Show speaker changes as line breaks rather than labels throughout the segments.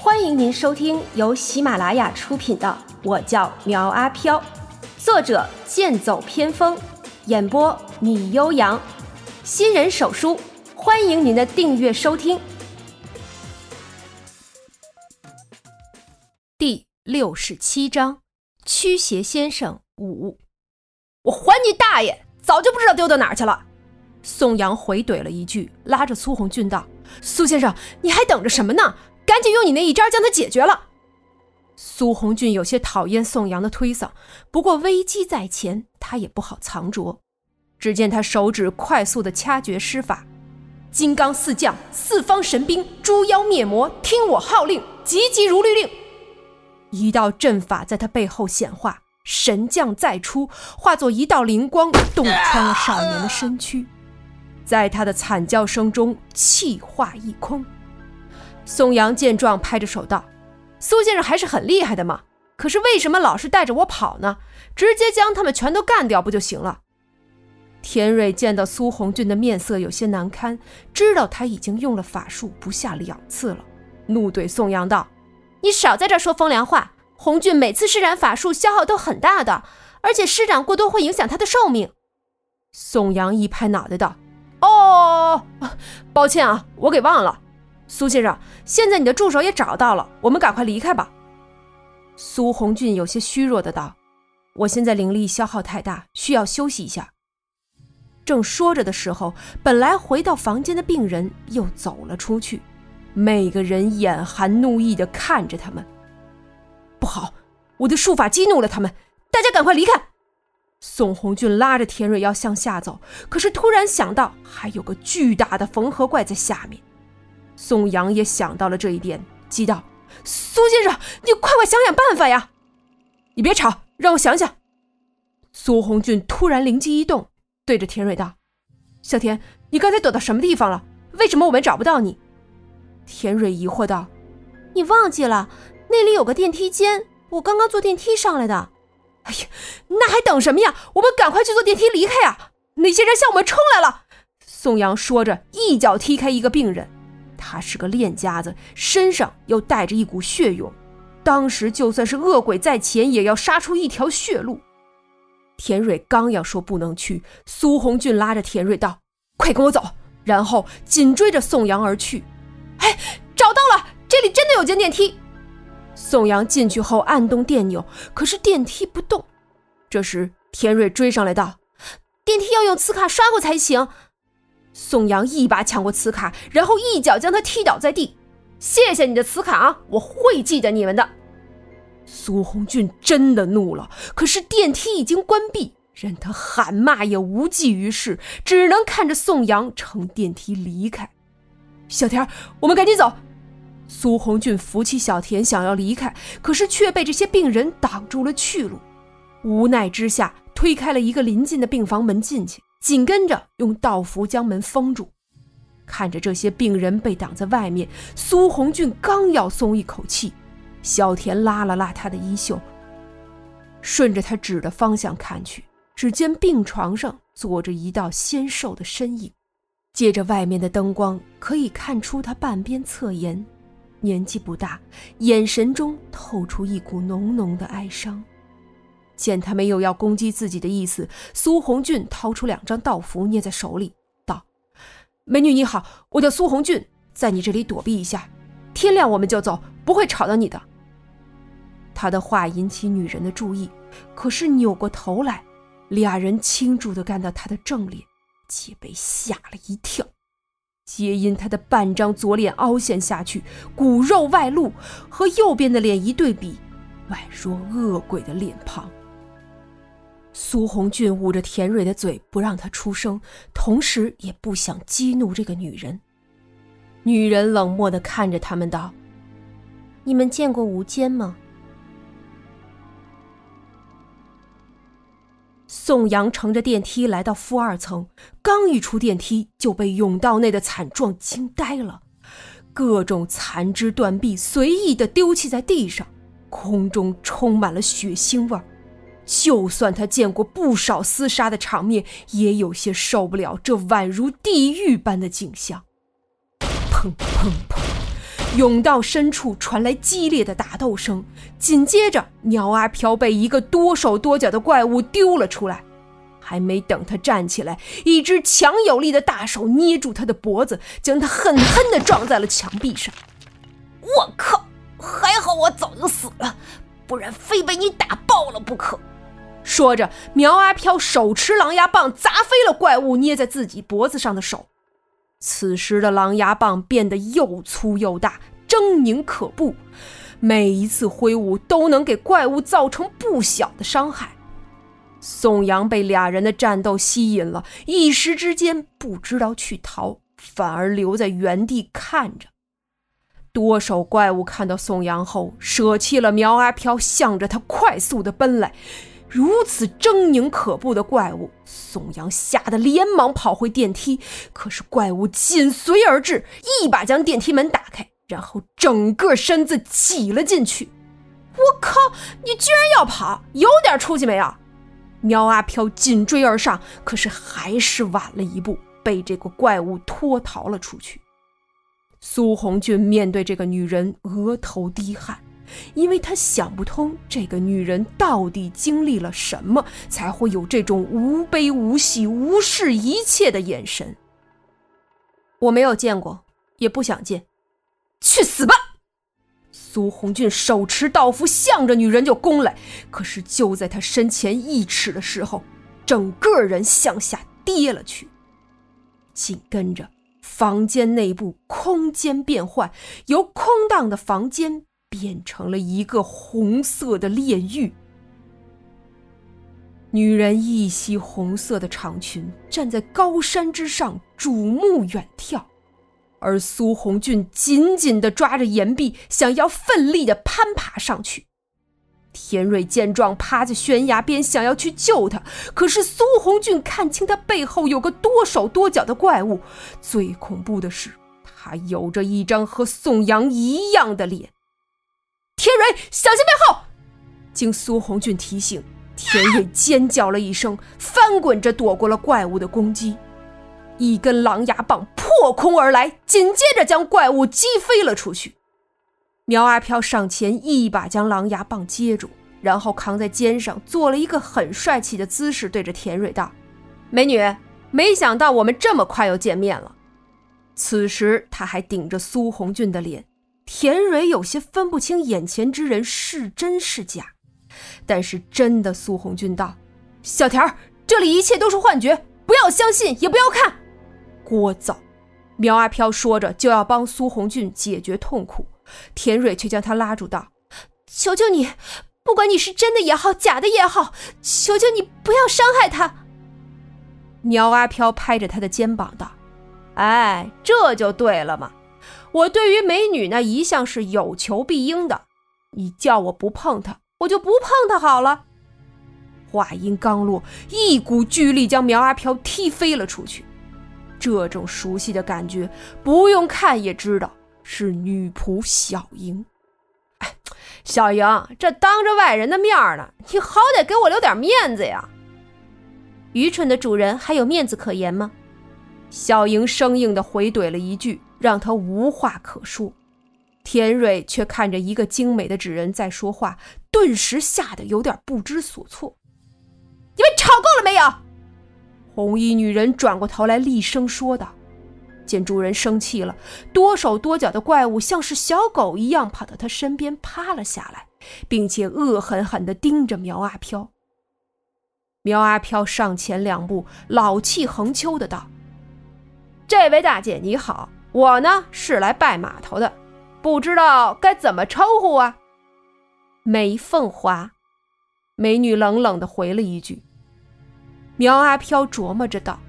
欢迎您收听由喜马拉雅出品的《我叫苗阿飘》，作者剑走偏锋，演播米悠扬，新人手书，欢迎您的订阅收听。第六十七章：驱邪先生五。
我还你大爷！早就不知道丢到哪儿去了。
宋阳回怼了一句，拉着苏红俊道：“苏先生，你还等着什么呢？赶紧用你那一招将他解决了。”苏红俊有些讨厌宋阳的推搡，不过危机在前，他也不好藏拙。只见他手指快速的掐诀施法：“金刚四将，四方神兵，诛妖灭魔，听我号令，急急如律令。”一道阵法在他背后显化，神将再出，化作一道灵光，洞穿了少年的身躯。在他的惨叫声中，气化一空。宋阳见状，拍着手道：“苏先生还是很厉害的嘛，可是为什么老是带着我跑呢？直接将他们全都干掉不就行了？”田瑞见到苏红俊的面色有些难堪，知道他已经用了法术不下两次了，怒怼宋阳道：“你少在这说风凉话！红俊每次施展法术消耗都很大的，而且施展过多会影响他的寿命。”宋阳一拍脑袋道。哦，抱歉啊，我给忘了。苏先生，现在你的助手也找到了，我们赶快离开吧。苏红俊有些虚弱的道：“我现在灵力消耗太大，需要休息一下。”正说着的时候，本来回到房间的病人又走了出去，每个人眼含怒意的看着他们。不好，我的术法激怒了他们，大家赶快离开。宋红俊拉着田蕊要向下走，可是突然想到还有个巨大的缝合怪在下面。宋阳也想到了这一点，急道：“苏先生，你快快想想办法呀！”你别吵，让我想想。苏红俊突然灵机一动，对着田蕊道：“小田，你刚才躲到什么地方了？为什么我们找不到你？”田蕊疑惑道：“你忘记了，那里有个电梯间，我刚刚坐电梯上来的。”哎呀，那还等什么呀？我们赶快去坐电梯离开啊！那些人向我们冲来了。宋阳说着，一脚踢开一个病人。他是个练家子，身上又带着一股血涌，当时就算是恶鬼在前，也要杀出一条血路。田蕊刚要说不能去，苏红俊拉着田蕊道：“快跟我走！”然后紧追着宋阳而去。哎，找到了，这里真的有间电梯。宋阳进去后按动电钮，可是电梯不动。这时田蕊追上来道：“电梯要用磁卡刷过才行。”宋阳一把抢过磁卡，然后一脚将他踢倒在地。“谢谢你的磁卡啊，我会记得你们的。”苏红俊真的怒了，可是电梯已经关闭，任他喊骂也无济于事，只能看着宋阳乘电梯离开。小田，我们赶紧走。苏红俊扶起小田，想要离开，可是却被这些病人挡住了去路。无奈之下，推开了一个临近的病房门进去，紧跟着用道符将门封住。看着这些病人被挡在外面，苏红俊刚要松一口气，小田拉了拉他的衣袖，顺着他指的方向看去，只见病床上坐着一道纤瘦的身影，借着外面的灯光，可以看出他半边侧颜。年纪不大，眼神中透出一股浓浓的哀伤。见他没有要攻击自己的意思，苏红俊掏出两张道符，捏在手里，道：“美女你好，我叫苏红俊，在你这里躲避一下，天亮我们就走，不会吵到你的。”他的话引起女人的注意，可是扭过头来，俩人清楚的看到他的正脸，皆被吓了一跳。皆因他的半张左脸凹陷下去，骨肉外露，和右边的脸一对比，宛若恶鬼的脸庞。苏红俊捂着田蕊的嘴，不让她出声，同时也不想激怒这个女人。女人冷漠的看着他们道：“你们见过无间吗？”宋阳乘着电梯来到负二层，刚一出电梯就被甬道内的惨状惊呆了。各种残肢断臂随意的丢弃在地上，空中充满了血腥味儿。就算他见过不少厮杀的场面，也有些受不了这宛如地狱般的景象。砰砰砰！甬道深处传来激烈的打斗声，紧接着鸟阿飘被一个多手多脚的怪物丢了出来。还没等他站起来，一只强有力的大手捏住他的脖子，将他狠狠地撞在了墙壁上。
我靠！还好我早就死了，不然非被你打爆了不可。
说着，苗阿飘手持狼牙棒砸飞了怪物捏在自己脖子上的手。此时的狼牙棒变得又粗又大，狰狞可怖，每一次挥舞都能给怪物造成不小的伤害。宋阳被俩人的战斗吸引了，一时之间不知道去逃，反而留在原地看着。多手怪物看到宋阳后，舍弃了苗阿飘，向着他快速的奔来。如此狰狞可怖的怪物，宋阳吓得连忙跑回电梯。可是怪物紧随而至，一把将电梯门打开，然后整个身子挤了进去。我靠！你居然要跑，有点出息没有？喵阿飘紧追而上，可是还是晚了一步，被这个怪物拖逃了出去。苏红俊面对这个女人，额头滴汗。因为他想不通这个女人到底经历了什么，才会有这种无悲无喜、无视一切的眼神。我没有见过，也不想见。去死吧！苏红俊手持刀斧，向着女人就攻来。可是就在他身前一尺的时候，整个人向下跌了去。紧跟着，房间内部空间变换，由空荡的房间。变成了一个红色的炼狱。女人一袭红色的长裙，站在高山之上，瞩目远眺。而苏红俊紧紧的抓着岩壁，想要奋力的攀爬上去。田蕊见状，趴在悬崖边，想要去救他。可是苏红俊看清他背后有个多手多脚的怪物，最恐怖的是，他有着一张和宋阳一样的脸。田蕊，小心背后！经苏红俊提醒，田蕊尖叫了一声，翻滚着躲过了怪物的攻击。一根狼牙棒破空而来，紧接着将怪物击飞了出去。苗阿飘上前一把将狼牙棒接住，然后扛在肩上，做了一个很帅气的姿势，对着田蕊道：“美女，没想到我们这么快又见面了。”此时他还顶着苏红俊的脸。田蕊有些分不清眼前之人是真是假，但是真的苏红俊道：“小田，这里一切都是幻觉，不要相信，也不要看。”聒噪。苗阿飘说着就要帮苏红俊解决痛苦，田蕊却将他拉住道：“求求你，不管你是真的也好，假的也好，求求你不要伤害他。”苗阿飘拍着他的肩膀道：“哎，这就对了嘛。”我对于美女呢，一向是有求必应的。你叫我不碰她，我就不碰她好了。话音刚落，一股巨力将苗阿飘踢飞了出去。这种熟悉的感觉，不用看也知道是女仆小莹。哎，小莹，这当着外人的面呢，你好歹给我留点面子呀！
愚蠢的主人还有面子可言吗？
小莹生硬地回怼了一句。让他无话可说，田蕊却看着一个精美的纸人在说话，顿时吓得有点不知所措。你们吵够了没有？红衣女人转过头来厉声说道。见主人生气了，多手多脚的怪物像是小狗一样跑到他身边趴了下来，并且恶狠狠地盯着苗阿飘。苗阿飘上前两步，老气横秋的道：“这位大姐你好。”我呢是来拜码头的，不知道该怎么称呼啊？
梅凤华，
美女冷冷的回了一句。苗阿飘琢磨着道：“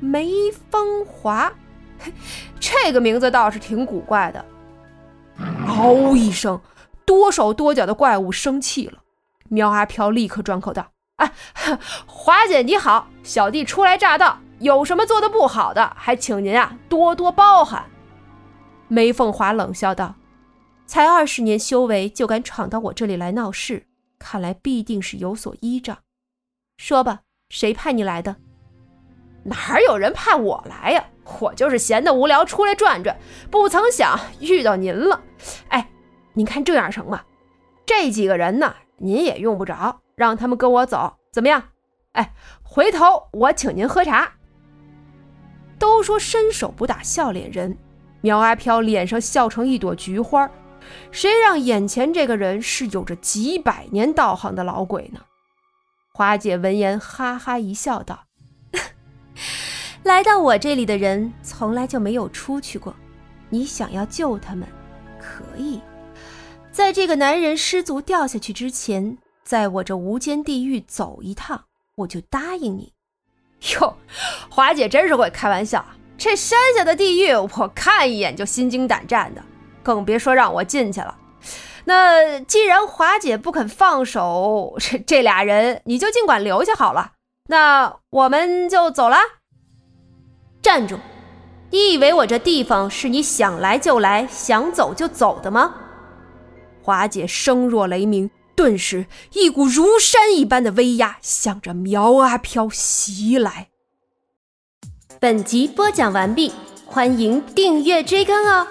梅凤华，这个名字倒是挺古怪的。”嗷一声，多手多脚的怪物生气了。苗阿飘立刻转口道：“哎，华姐你好，小弟初来乍到。”有什么做的不好的，还请您啊多多包涵。
梅凤华冷笑道：“才二十年修为，就敢闯到我这里来闹事，看来必定是有所依仗。说吧，谁派你来的？”
哪有人派我来呀？我就是闲得无聊出来转转，不曾想遇到您了。哎，您看这样成吗？这几个人呢，您也用不着，让他们跟我走，怎么样？哎，回头我请您喝茶。
都说伸手不打笑脸人，苗阿飘脸上笑成一朵菊花，谁让眼前这个人是有着几百年道行的老鬼呢？花姐闻言哈哈一笑，道。来到我这里的人从来就没有出去过，你想要救他们，可以，在这个男人失足掉下去之前，在我这无间地狱走一趟，我就答应你。
哟，华姐真是会开玩笑，这山下的地狱我看一眼就心惊胆战的，更别说让我进去了。那既然华姐不肯放手，这这俩人你就尽管留下好了。那我们就走了。
站住！你以为我这地方是你想来就来、想走就走的吗？华姐声若雷鸣，顿时一股如山一般的威压向着苗阿飘袭来。本集播讲完毕，欢迎订阅追更哦。